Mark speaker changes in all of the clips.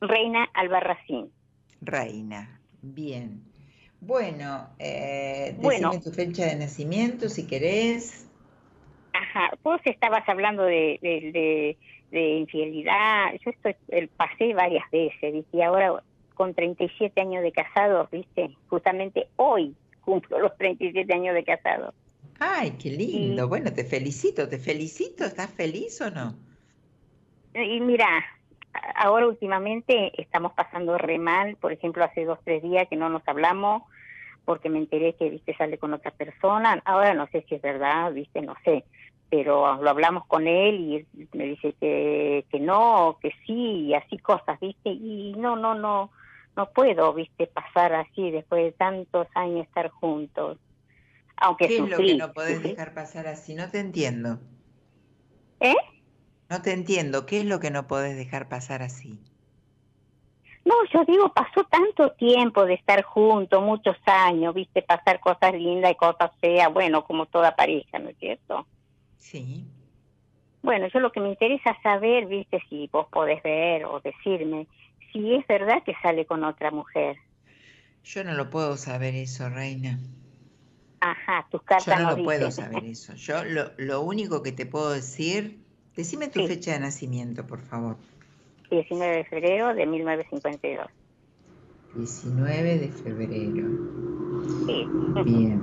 Speaker 1: Reina Albarracín.
Speaker 2: Reina, bien. Bueno, eh, decime tu fecha de nacimiento si querés.
Speaker 1: Ajá, vos estabas hablando de, de, infidelidad, yo estoy, el, pasé varias veces, y ahora con 37 años de casado, ¿viste? Justamente hoy cumplo los 37 años de casado.
Speaker 2: Ay, qué lindo. bueno, te felicito, te felicito. ¿Estás feliz o no?
Speaker 1: Y mira, ahora últimamente estamos pasando re mal. Por ejemplo, hace dos, tres días que no nos hablamos porque me enteré que, viste, sale con otra persona. Ahora no sé si es verdad, viste, no sé. Pero lo hablamos con él y me dice que, que no, que sí, y así cosas, viste. Y no, no, no, no puedo, viste, pasar así después de tantos años estar juntos.
Speaker 2: Aunque ¿Qué es lo que no podés dejar pasar así? No te entiendo.
Speaker 1: ¿Eh?
Speaker 2: No te entiendo. ¿Qué es lo que no podés dejar pasar así?
Speaker 1: No, yo digo, pasó tanto tiempo de estar juntos, muchos años, viste, pasar cosas lindas y cosas feas, bueno, como toda pareja, ¿no es cierto?
Speaker 2: Sí.
Speaker 1: Bueno, yo lo que me interesa saber, viste, si vos podés ver o decirme, si es verdad que sale con otra mujer.
Speaker 2: Yo no lo puedo saber eso, Reina.
Speaker 1: Ajá, tus cartas
Speaker 2: Yo no, lo puedo saber eso. Yo lo, lo único que te puedo decir, decime tu fecha de nacimiento, por favor.
Speaker 1: 19 de febrero de 1952.
Speaker 2: 19 de febrero. Sí. Bien.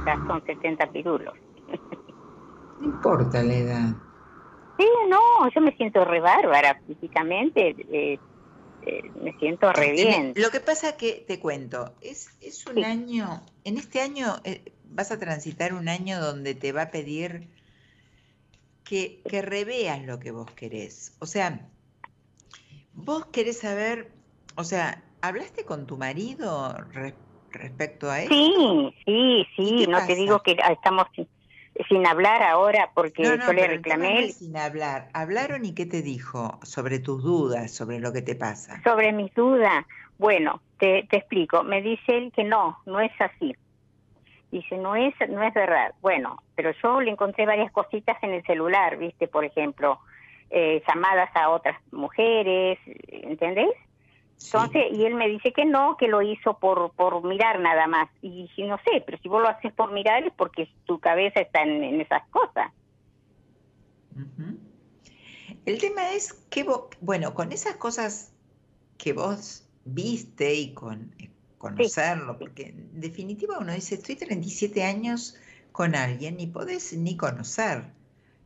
Speaker 1: Estás con 70 pirulos.
Speaker 2: No importa la edad.
Speaker 1: Sí, no, yo me siento re bárbara físicamente. Eh, eh, me siento re bien.
Speaker 2: Lo que pasa que, te cuento, es, es un año, en este año eh, vas a transitar un año donde te va a pedir que, que reveas lo que vos querés. O sea, vos querés saber, o sea, ¿hablaste con tu marido respecto a eso?
Speaker 1: Sí, sí, sí, no te digo que estamos sin hablar ahora porque yo le reclamé.
Speaker 2: sin hablar. ¿Hablaron y qué te dijo sobre tus dudas, sobre lo que te pasa?
Speaker 1: Sobre mis dudas. Bueno, te, te explico. Me dice él que no, no es así. Dice, no es, no es verdad. Bueno, pero yo le encontré varias cositas en el celular, ¿viste? Por ejemplo, eh, llamadas a otras mujeres, ¿entendés? Entonces, y él me dice que no, que lo hizo por, por mirar nada más. Y dije, no sé, pero si vos lo haces por mirar es porque tu cabeza está en, esas cosas.
Speaker 2: El tema es que, vos, bueno, con esas cosas que vos viste y con eh, conocerlo, porque en definitiva uno dice, estoy 37 años con alguien, ni podés ni conocer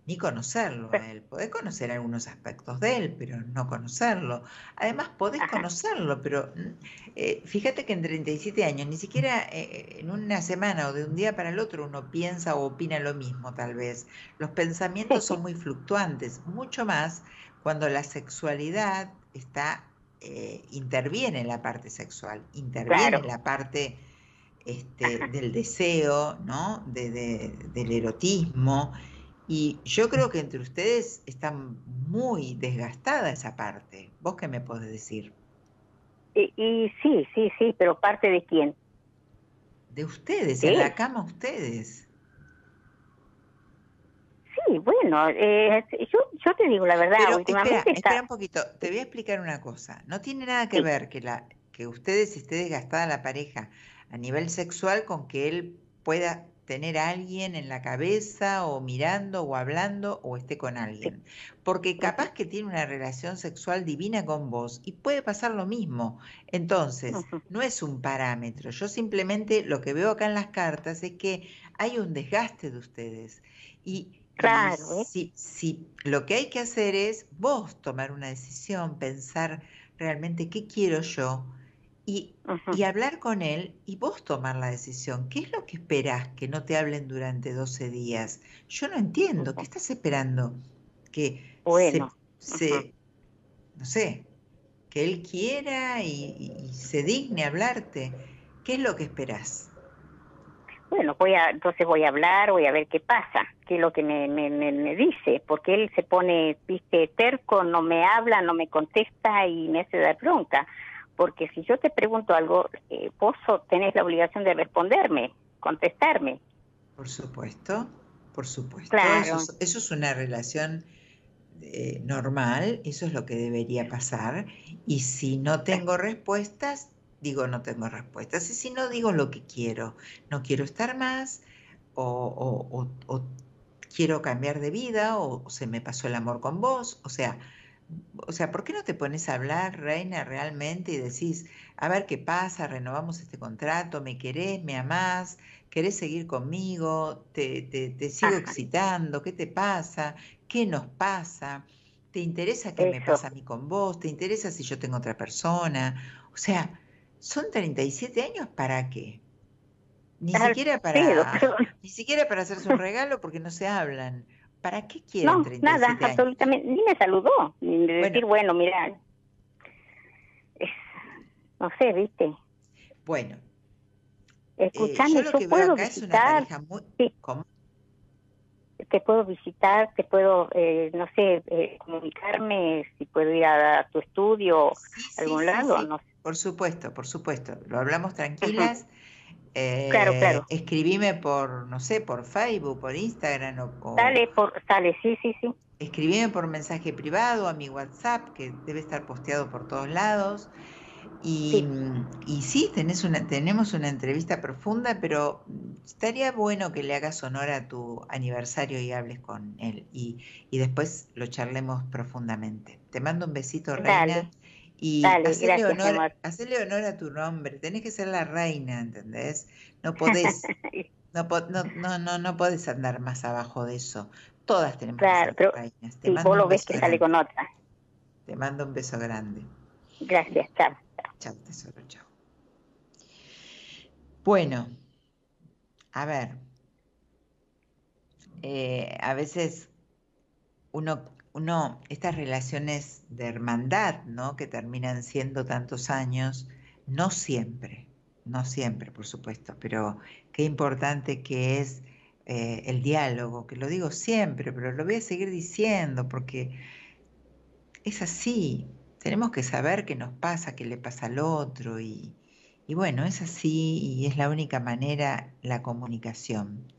Speaker 2: ni conocerlo a él. Podés conocer algunos aspectos de él, pero no conocerlo. Además, podés conocerlo, pero mm, eh, fíjate que en 37 años, ni siquiera eh, en una semana o de un día para el otro uno piensa o opina lo mismo, tal vez. Los pensamientos son muy fluctuantes, mucho más cuando la sexualidad está eh, interviene en la parte sexual, interviene en la parte este, del deseo, ¿no? del erotismo y yo creo que entre ustedes está muy desgastada esa parte. ¿Vos qué me podés decir?
Speaker 1: Y, sí, sí, sí, pero parte de quién?
Speaker 2: De ustedes, en la cama ustedes.
Speaker 1: Sí, bueno, eh, yo, yo te digo la verdad, últimamente
Speaker 2: espera, un poquito, te voy a explicar una cosa. No tiene nada que ver que, la, que ustedes esté desgastada la pareja a nivel sexual con que él pueda tener a alguien en la cabeza o mirando o hablando o esté con alguien. Porque capaz que tiene una relación sexual divina con vos y puede pasar lo mismo. Entonces, no es un parámetro. Yo simplemente lo que veo acá en las cartas es que hay un desgaste de ustedes. Y
Speaker 1: Claro.
Speaker 2: Si, si, lo que hay que hacer es vos tomar una decisión, pensar realmente qué quiero yo, y, hablar con él y vos tomar la decisión. ¿Qué es lo que esperás que no te hablen durante 12 días? Yo no entiendo. ¿Qué estás esperando? Que se, no sé, que él quiera y, se digne hablarte. ¿Qué es lo que esperás?
Speaker 1: Bueno, voy a, entonces voy a hablar, voy a ver qué pasa, qué es lo que me, me, me, dice, porque él se pone, viste, terco, no me habla, no me contesta y me hace dar bronca porque si yo te pregunto algo, eh, vos tenés la obligación de responderme, contestarme.
Speaker 2: Por supuesto, por supuesto. Eso, es una relación eh, normal, eso es lo que debería pasar. Y si no tengo respuestas, digo no tengo respuestas. Y si no, digo lo que quiero. No quiero estar más o, quiero cambiar de vida o, se me pasó el amor con vos. O sea, o sea, ¿por qué no te pones a hablar, Reina, realmente y decís, a ver qué pasa, renovamos este contrato, me querés, me amás, querés seguir conmigo, te, te, sigo excitando, ¿qué te pasa? ¿Qué nos pasa? ¿Te interesa qué me pasa a mí con vos? ¿Te interesa si yo tengo otra persona? O sea, son 37 años para qué? Ni siquiera para ni siquiera para hacerse un regalo porque no se hablan. ¿Para qué quieren no, 37
Speaker 1: nada, absolutamente. Ni me saludó. Ni de decir, bueno, mira, no sé, ¿viste?
Speaker 2: Bueno.
Speaker 1: Escuchando, eh, yo, yo puedo visitar. ¿Cómo? Te puedo visitar, te puedo, eh, no sé, eh, comunicarme, si puedo ir a, tu estudio, a algún lado, no sé.
Speaker 2: Por supuesto, por supuesto. Lo hablamos tranquilas.
Speaker 1: claro, claro.
Speaker 2: Escribime por, no sé, por Facebook, por Instagram o...
Speaker 1: Dale, por, dale, sí, sí, sí.
Speaker 2: Escribime por mensaje privado a mi WhatsApp, que debe estar posteado por todos lados. Y sí, tenés una, tenemos una entrevista profunda, pero estaría bueno que le hagas honor a tu aniversario y hables con él y, y después lo charlemos profundamente. Te mando un besito, Reina. Y hacerle, honor, hacerle honor a tu nombre. Tenés que ser la reina, ¿entendés? No podés, no, no, no, no, podés andar más abajo de eso. Todas tenemos que ser reinas.
Speaker 1: Te vos lo ves que sale con otra.
Speaker 2: Te mando un beso grande.
Speaker 1: Gracias, chao.
Speaker 2: Chao, tesoro, chao. Bueno, a ver, eh, a veces uno, uno, estas relaciones de hermandad, ¿no? Que terminan siendo tantos años, no siempre, no siempre, por supuesto, pero qué importante que es eh, el diálogo, que lo digo siempre, pero lo voy a seguir diciendo porque es así, tenemos que saber qué nos pasa, qué le pasa al otro y, bueno, es así y es la única manera la comunicación.